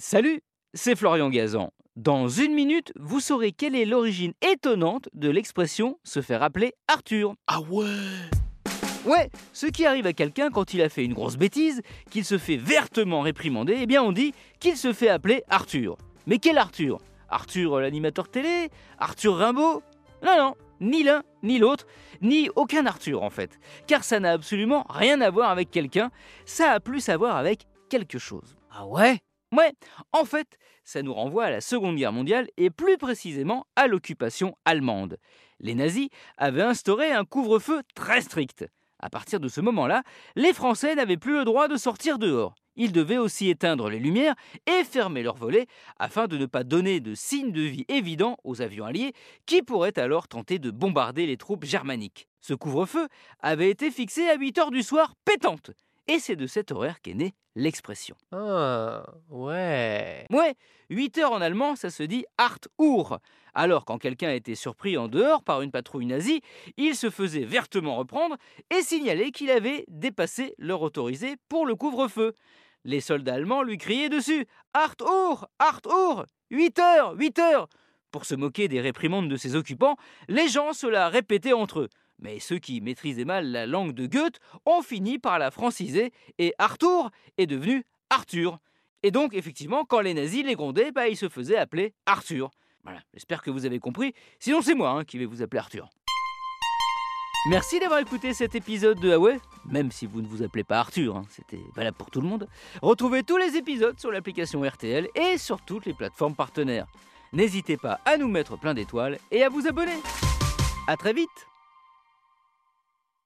Salut, c'est Florian Gazan. Dans une minute, vous saurez quelle est l'origine étonnante de l'expression se faire appeler Arthur. Ah ouais Ouais, ce qui arrive à quelqu'un quand il a fait une grosse bêtise, qu'il se fait vertement réprimander, eh bien on dit qu'il se fait appeler Arthur. Mais quel Arthur? Arthur l'animateur télé? Arthur Rimbaud? Non, non, ni l'un ni l'autre, ni aucun Arthur en fait. Car ça n'a absolument rien à voir avec quelqu'un, ça a plus à voir avec quelque chose. Ah ouais? Ouais, en fait, ça nous renvoie à la Seconde Guerre mondiale et plus précisément à l'occupation allemande. Les nazis avaient instauré un couvre-feu très strict. À partir de ce moment-là, les Français n'avaient plus le droit de sortir dehors. Ils devaient aussi éteindre les lumières et fermer leurs volets afin de ne pas donner de signes de vie évidents aux avions alliés qui pourraient alors tenter de bombarder les troupes germaniques. Ce couvre-feu avait été fixé à 8 heures du soir pétante. Et c'est de cet horaire qu'est née l'expression. Ah, ouais. Ouais, 8 heures en allemand, ça se dit Acht Uhr. Alors, quand quelqu'un était surpris en dehors par une patrouille nazie, il se faisait vertement reprendre et signaler qu'il avait dépassé l'heure autorisée pour le couvre-feu. Les soldats allemands lui criaient dessus Acht Uhr Acht Uhr 8 heures 8 heures Pour se moquer des réprimandes de ses occupants, les gens se la répétaient entre eux. Mais ceux qui maîtrisaient mal la langue de Goethe ont fini par la franciser et Arthur est devenu Arthur. Et donc, effectivement, quand les nazis les grondaient, bah, ils se faisaient appeler Arthur. Voilà, j'espère que vous avez compris. Sinon, c'est moi hein, qui vais vous appeler Arthur. Merci d'avoir écouté cet épisode de Huawei, même si vous ne vous appelez pas Arthur, hein, c'était valable pour tout le monde. Retrouvez tous les épisodes sur l'application RTL et sur toutes les plateformes partenaires. N'hésitez pas à nous mettre plein d'étoiles et à vous abonner. A très vite